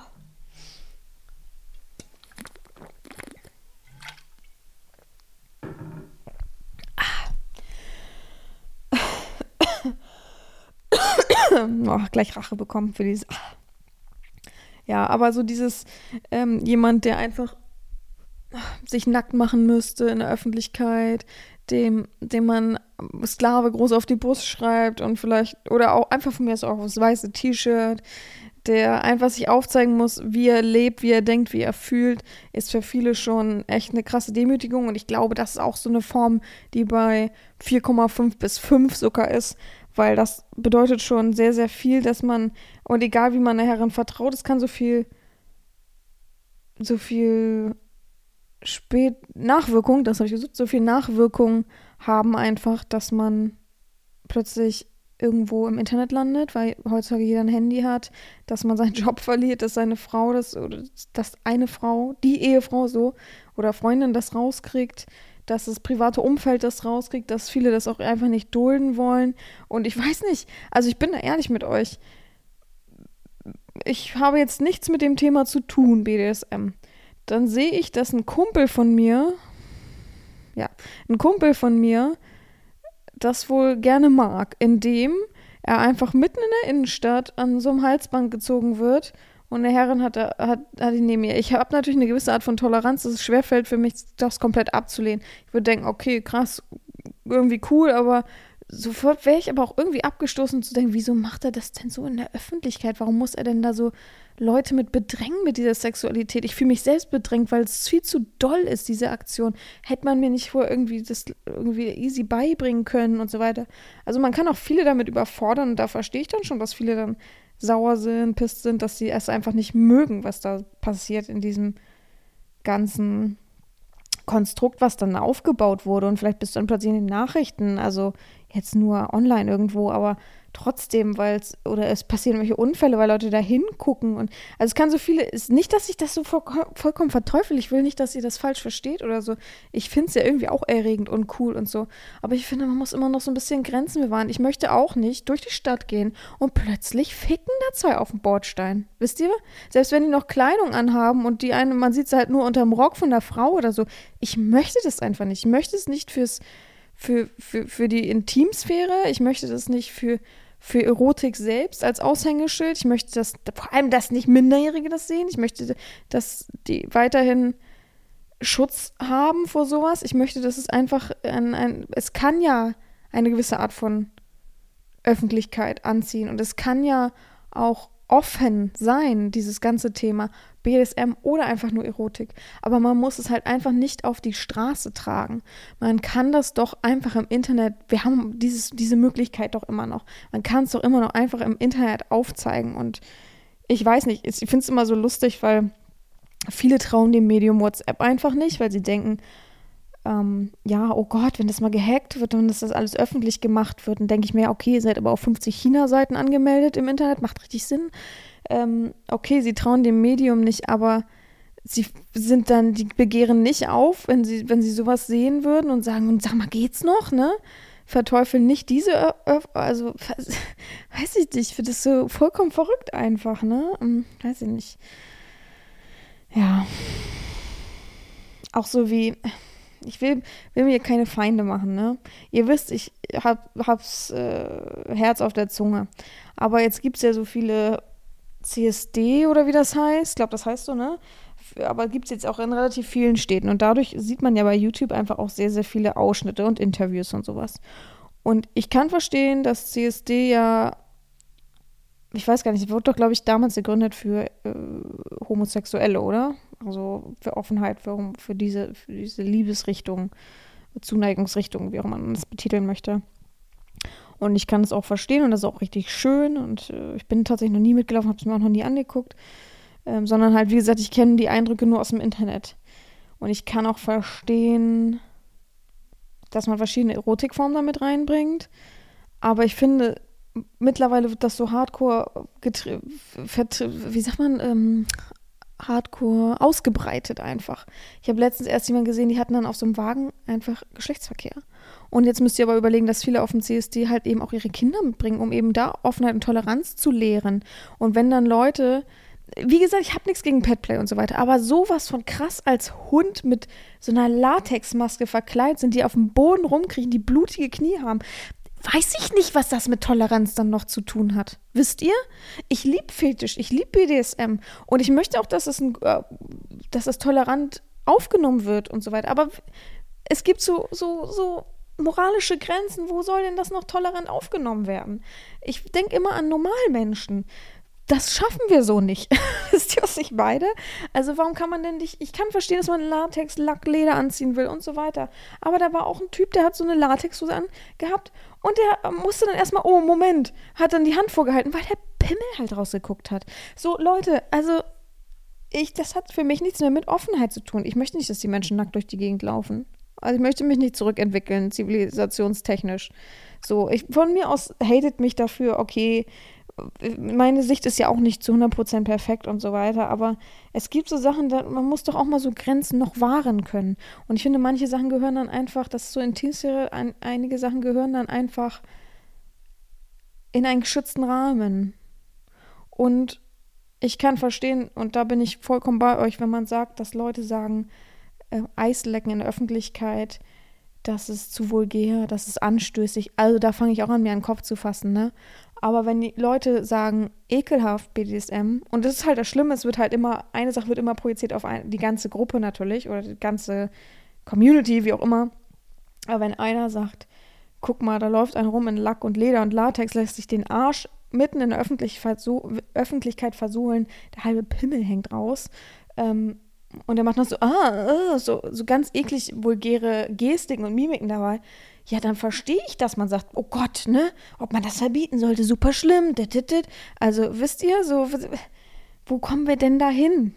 oh, gleich Rache bekommen für dieses. Ja, aber so dieses ähm, jemand, der einfach sich nackt machen müsste in der Öffentlichkeit, dem, dem man Sklave groß auf die Brust schreibt und vielleicht, oder auch einfach von mir ist auch das weiße T-Shirt, der einfach sich aufzeigen muss, wie er lebt, wie er denkt, wie er fühlt, ist für viele schon echt eine krasse Demütigung. Und ich glaube, das ist auch so eine Form, die bei 4,5 bis 5 sogar ist, weil das bedeutet schon sehr, sehr viel, dass man, und egal wie man der Herrin vertraut, es kann so viel, so viel spät Nachwirkung, das habe ich gesagt, so viel Nachwirkung haben einfach, dass man plötzlich irgendwo im Internet landet, weil heutzutage jeder ein Handy hat, dass man seinen Job verliert, dass seine Frau das oder dass eine Frau, die Ehefrau so oder Freundin das rauskriegt, dass das private Umfeld das rauskriegt, dass viele das auch einfach nicht dulden wollen. Und ich weiß nicht, also ich bin da ehrlich mit euch. Ich habe jetzt nichts mit dem Thema zu tun, BDSM. dann sehe ich, dass ein Kumpel von mir, ja, ein Kumpel von mir das wohl gerne mag, indem er einfach mitten in der Innenstadt an so einem Halsband gezogen wird und eine Herrin hat, hat, hat ihn neben mir. Ich habe natürlich eine gewisse Art von Toleranz, dass es schwerfällt für mich, das komplett abzulehnen. Ich würde denken, okay, krass, irgendwie cool, aber sofort wäre ich aber auch irgendwie abgestoßen zu denken, wieso macht er das denn so in der Öffentlichkeit? Warum muss er denn da so Leute mit bedrängen mit dieser Sexualität? Ich fühle mich selbst bedrängt, weil es viel zu doll ist, diese Aktion. Hätte man mir nicht vorher irgendwie das irgendwie easy beibringen können und so weiter. Also man kann auch viele damit überfordern und da verstehe ich dann schon, dass viele dann sauer sind, pisst sind, dass sie es einfach nicht mögen, was da passiert in diesem ganzen Konstrukt, was dann aufgebaut wurde. Und vielleicht bist du dann plötzlich in den Nachrichten, also jetzt nur online irgendwo, aber trotzdem, weil es, oder es passieren irgendwelche Unfälle, weil Leute da hingucken und, also es kann so viele, ist nicht, dass ich das so voll, vollkommen verteufel, ich will nicht, dass ihr das falsch versteht oder so. Ich finde es ja irgendwie auch erregend und cool und so, aber ich finde, man muss immer noch so ein bisschen Grenzen bewahren. Ich möchte auch nicht durch die Stadt gehen und plötzlich ficken da zwei auf dem Bordstein. Wisst ihr? Selbst wenn die noch Kleidung anhaben und die eine, man sieht sie halt nur unterm Rock von der Frau oder so. Ich möchte das einfach nicht. Ich möchte es nicht fürs, für, für, für die Intimsphäre. Ich möchte das nicht für für Erotik selbst als Aushängeschild. Ich möchte, dass vor allem, dass nicht Minderjährige das sehen. Ich möchte, dass die weiterhin Schutz haben vor sowas. Ich möchte, dass es einfach ein, ein es kann ja eine gewisse Art von Öffentlichkeit anziehen und es kann ja auch offen sein, dieses ganze Thema BDSM oder einfach nur Erotik. Aber man muss es halt einfach nicht auf die Straße tragen. Man kann das doch einfach im Internet, wir haben dieses, diese Möglichkeit doch immer noch. Man kann es doch immer noch einfach im Internet aufzeigen. Und ich weiß nicht, ich finde es immer so lustig, weil viele trauen dem Medium WhatsApp einfach nicht, weil sie denken, ähm, ja, oh Gott, wenn das mal gehackt wird und das, das alles öffentlich gemacht wird, dann denke ich mir, okay, ihr seid aber auf 50 China-Seiten angemeldet im Internet, macht richtig Sinn. Ähm, okay, sie trauen dem Medium nicht, aber sie sind dann, die begehren nicht auf, wenn sie, wenn sie sowas sehen würden und sagen, und sag mal, geht's noch, ne? Verteufeln nicht diese, also, weiß ich nicht, ich finde das so vollkommen verrückt einfach, ne? Hm, weiß ich nicht. Ja. Auch so wie, ich will, will mir keine Feinde machen, ne? Ihr wisst, ich hab, hab's äh, Herz auf der Zunge. Aber jetzt gibt es ja so viele CSD oder wie das heißt. Ich glaube, das heißt so, ne? Aber gibt es jetzt auch in relativ vielen Städten. Und dadurch sieht man ja bei YouTube einfach auch sehr, sehr viele Ausschnitte und Interviews und sowas. Und ich kann verstehen, dass CSD ja, ich weiß gar nicht, wurde doch, glaube ich, damals gegründet für äh, Homosexuelle, oder? Also für Offenheit, für, für, diese, für diese Liebesrichtung, Zuneigungsrichtung, wie auch man das betiteln möchte. Und ich kann es auch verstehen und das ist auch richtig schön. Und äh, ich bin tatsächlich noch nie mitgelaufen, habe es mir auch noch nie angeguckt. Ähm, sondern halt, wie gesagt, ich kenne die Eindrücke nur aus dem Internet. Und ich kann auch verstehen, dass man verschiedene Erotikformen damit reinbringt. Aber ich finde, mittlerweile wird das so hardcore, wie sagt man, ähm, hardcore ausgebreitet einfach. Ich habe letztens erst jemanden gesehen, die hatten dann auf so einem Wagen einfach Geschlechtsverkehr. Und jetzt müsst ihr aber überlegen, dass viele auf dem CSD halt eben auch ihre Kinder mitbringen, um eben da Offenheit und Toleranz zu lehren. Und wenn dann Leute, wie gesagt, ich habe nichts gegen Petplay und so weiter, aber sowas von krass als Hund mit so einer Latexmaske verkleidet sind, die auf dem Boden rumkriechen, die blutige Knie haben, weiß ich nicht, was das mit Toleranz dann noch zu tun hat. Wisst ihr? Ich liebe Fetisch, ich liebe BDSM und ich möchte auch, dass es, ein, äh, dass es tolerant aufgenommen wird und so weiter. Aber es gibt so, so, so moralische Grenzen. Wo soll denn das noch tolerant aufgenommen werden? Ich denke immer an Normalmenschen. Das schaffen wir so nicht. Wisst ihr, was ich beide? Also, warum kann man denn nicht. Ich kann verstehen, dass man Latex, Lack, Leder anziehen will und so weiter. Aber da war auch ein Typ, der hat so eine Latexhose angehabt und der musste dann erstmal, oh, Moment, hat dann die Hand vorgehalten, weil der Pimmel halt rausgeguckt hat. So, Leute, also. Ich, das hat für mich nichts mehr mit Offenheit zu tun. Ich möchte nicht, dass die Menschen nackt durch die Gegend laufen. Also ich möchte mich nicht zurückentwickeln, zivilisationstechnisch. So, ich, von mir aus hatet mich dafür, okay, meine Sicht ist ja auch nicht zu 100% perfekt und so weiter, aber es gibt so Sachen, da, man muss doch auch mal so Grenzen noch wahren können. Und ich finde, manche Sachen gehören dann einfach, das ist so Intimsphäre, ein, einige Sachen gehören dann einfach in einen geschützten Rahmen. Und ich kann verstehen, und da bin ich vollkommen bei euch, wenn man sagt, dass Leute sagen, äh, Eislecken in der Öffentlichkeit, das ist zu vulgär, das ist anstößig. Also da fange ich auch an, mir einen Kopf zu fassen, ne? Aber wenn die Leute sagen, ekelhaft BDSM, und das ist halt das Schlimme, es wird halt immer, eine Sache wird immer projiziert auf ein, die ganze Gruppe natürlich oder die ganze Community, wie auch immer. Aber wenn einer sagt, guck mal, da läuft einer rum in Lack und Leder und Latex, lässt sich den Arsch mitten in der Öffentlichkeit, so, Öffentlichkeit versohlen, der halbe Pimmel hängt raus. Ähm, und er macht noch so, ah, uh, so, so ganz eklig vulgäre Gestiken und Mimiken dabei. Ja, dann verstehe ich, dass man sagt, oh Gott, ne, ob man das verbieten sollte, super schlimm. Also wisst ihr, so, wo kommen wir denn da hin?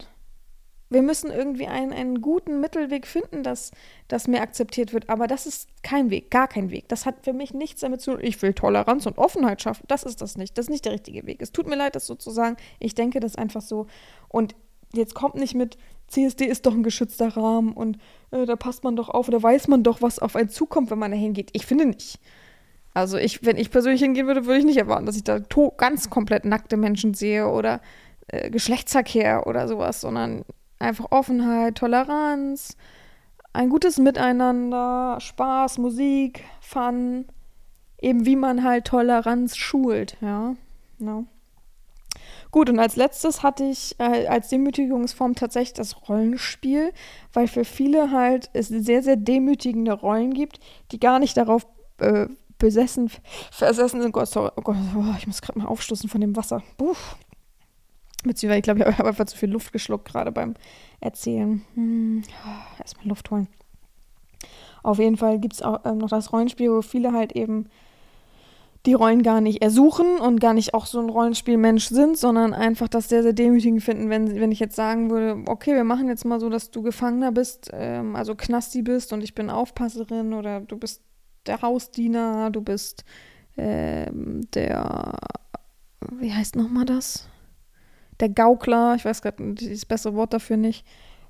Wir müssen irgendwie einen, einen guten Mittelweg finden, dass das mehr akzeptiert wird. Aber das ist kein Weg, gar kein Weg. Das hat für mich nichts damit zu tun. Ich will Toleranz und Offenheit schaffen. Das ist das nicht. Das ist nicht der richtige Weg. Es tut mir leid, das sozusagen. Ich denke das einfach so. Und jetzt kommt nicht mit, CSD ist doch ein geschützter Rahmen und äh, da passt man doch auf oder weiß man doch, was auf einen zukommt, wenn man da hingeht. Ich finde nicht. Also ich, wenn ich persönlich hingehen würde, würde ich nicht erwarten, dass ich da ganz komplett nackte Menschen sehe oder äh, Geschlechtsverkehr oder sowas, sondern einfach Offenheit, Toleranz, ein gutes Miteinander, Spaß, Musik, Fun, eben wie man halt Toleranz schult, ja. No. Gut, und als letztes hatte ich äh, als Demütigungsform tatsächlich das Rollenspiel, weil für viele halt es sehr, sehr demütigende Rollen gibt, die gar nicht darauf äh, besessen, versessen sind. Gott, sorry, oh Gott, oh, ich muss gerade mal aufstoßen von dem Wasser. Puh. Beziehungsweise, ich glaube, ich habe einfach zu viel Luft geschluckt, gerade beim Erzählen. Hm, erstmal Luft holen. Auf jeden Fall gibt es auch ähm, noch das Rollenspiel, wo viele halt eben die Rollen gar nicht ersuchen und gar nicht auch so ein Rollenspielmensch sind, sondern einfach das sehr, sehr demütigend finden, wenn, wenn ich jetzt sagen würde, okay, wir machen jetzt mal so, dass du Gefangener bist, ähm, also Knasti bist und ich bin Aufpasserin oder du bist der Hausdiener, du bist ähm, der, wie heißt nochmal das? Der Gaukler, ich weiß gerade das bessere Wort dafür nicht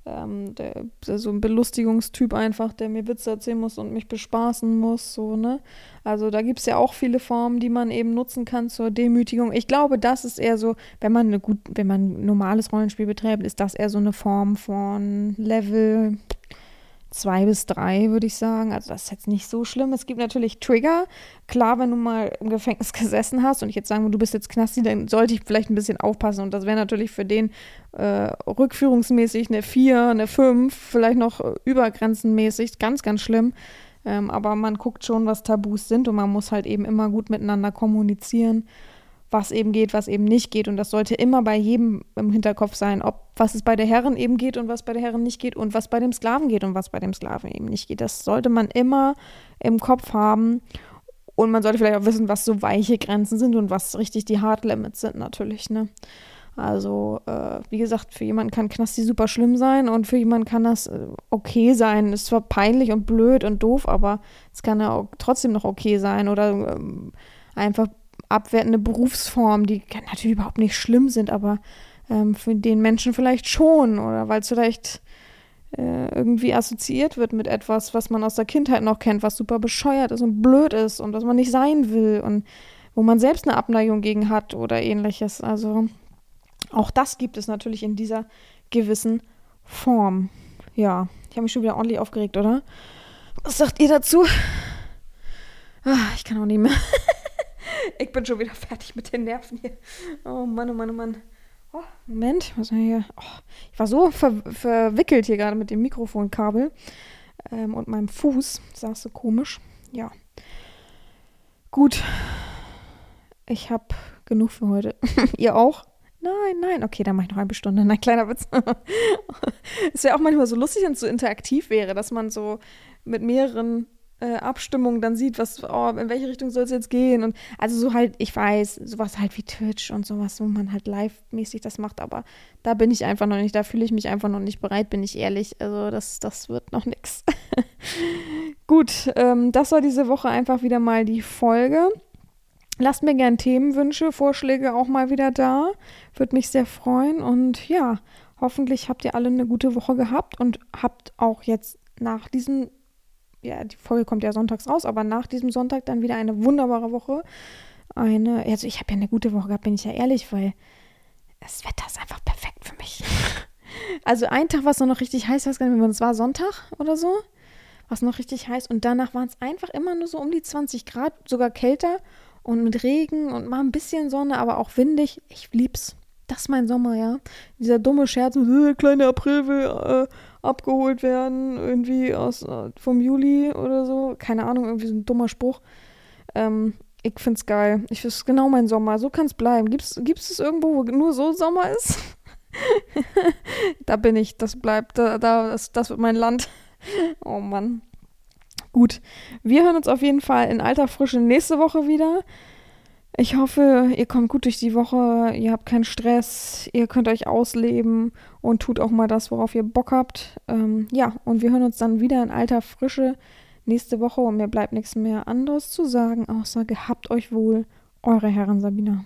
ähm, der, der, so ein Belustigungstyp einfach, der mir Witze erzählen muss und mich bespaßen muss, so, ne? Also da gibt es ja auch viele Formen, die man eben nutzen kann zur Demütigung. Ich glaube, das ist eher so, wenn man eine gut, wenn man ein normales Rollenspiel betreibt, ist das eher so eine Form von Level zwei bis drei, würde ich sagen. Also das ist jetzt nicht so schlimm. Es gibt natürlich Trigger. Klar, wenn du mal im Gefängnis gesessen hast und ich jetzt sagen, du bist jetzt Knasti, dann sollte ich vielleicht ein bisschen aufpassen. Und das wäre natürlich für den äh, rückführungsmäßig eine vier, eine fünf, vielleicht noch übergrenzenmäßig, ganz, ganz schlimm. Ähm, aber man guckt schon, was Tabus sind und man muss halt eben immer gut miteinander kommunizieren was eben geht, was eben nicht geht. Und das sollte immer bei jedem im Hinterkopf sein, ob was es bei der Herren eben geht und was bei der Herren nicht geht und was bei dem Sklaven geht und was bei dem Sklaven eben nicht geht. Das sollte man immer im Kopf haben. Und man sollte vielleicht auch wissen, was so weiche Grenzen sind und was richtig die Hard Limits sind, natürlich. Ne? Also, äh, wie gesagt, für jemanden kann Knasti super schlimm sein und für jemanden kann das äh, okay sein. Ist zwar peinlich und blöd und doof, aber es kann ja auch trotzdem noch okay sein oder ähm, einfach abwertende Berufsformen, die natürlich überhaupt nicht schlimm sind, aber ähm, für den Menschen vielleicht schon oder weil es vielleicht äh, irgendwie assoziiert wird mit etwas, was man aus der Kindheit noch kennt, was super bescheuert ist und blöd ist und was man nicht sein will und wo man selbst eine Abneigung gegen hat oder ähnliches. Also auch das gibt es natürlich in dieser gewissen Form. Ja, ich habe mich schon wieder ordentlich aufgeregt, oder? Was sagt ihr dazu? Ah, ich kann auch nicht mehr. ich bin schon wieder fertig mit den Nerven hier. Oh Mann, oh Mann, oh Mann. Oh, Moment, was hier? Oh, ich war so ver verwickelt hier gerade mit dem Mikrofonkabel ähm, und meinem Fuß. Saß so komisch. Ja. Gut. Ich habe genug für heute. Ihr auch? Nein, nein. Okay, dann mache ich noch eine Stunde. Nein, kleiner Witz. es wäre auch manchmal so lustig, wenn es so interaktiv wäre, dass man so mit mehreren äh, Abstimmung dann sieht, was, oh, in welche Richtung soll es jetzt gehen. Und also so halt, ich weiß, sowas halt wie Twitch und sowas, wo man halt live-mäßig das macht, aber da bin ich einfach noch nicht, da fühle ich mich einfach noch nicht bereit, bin ich ehrlich. Also das, das wird noch nichts. Gut, ähm, das war diese Woche einfach wieder mal die Folge. Lasst mir gerne Themenwünsche, Vorschläge auch mal wieder da. Würde mich sehr freuen. Und ja, hoffentlich habt ihr alle eine gute Woche gehabt und habt auch jetzt nach diesem ja, die Folge kommt ja sonntags raus, aber nach diesem Sonntag dann wieder eine wunderbare Woche. Eine, also ich habe ja eine gute Woche gehabt, bin ich ja ehrlich, weil das Wetter ist einfach perfekt für mich. Also ein Tag war es noch richtig heiß, weiß gar nicht, es war Sonntag oder so, war es noch richtig heiß und danach waren es einfach immer nur so um die 20 Grad, sogar kälter und mit Regen und mal ein bisschen Sonne, aber auch windig. Ich lieb's. Das ist mein Sommer, ja. Dieser dumme Scherz, äh, kleine April äh, abgeholt werden, irgendwie aus äh, vom Juli oder so. Keine Ahnung, irgendwie so ein dummer Spruch. Ähm, ich find's geil. Ich finde es genau mein Sommer. So kann's bleiben. Gibt's, gibt's es irgendwo, wo nur so Sommer ist? da bin ich. Das bleibt. Da, da, das, das wird mein Land. oh Mann. Gut. Wir hören uns auf jeden Fall in alter Frische nächste Woche wieder. Ich hoffe, ihr kommt gut durch die Woche, ihr habt keinen Stress, ihr könnt euch ausleben und tut auch mal das, worauf ihr Bock habt. Ähm, ja, und wir hören uns dann wieder in alter Frische nächste Woche und mir bleibt nichts mehr anderes zu sagen, außer gehabt euch wohl, eure Herren Sabina.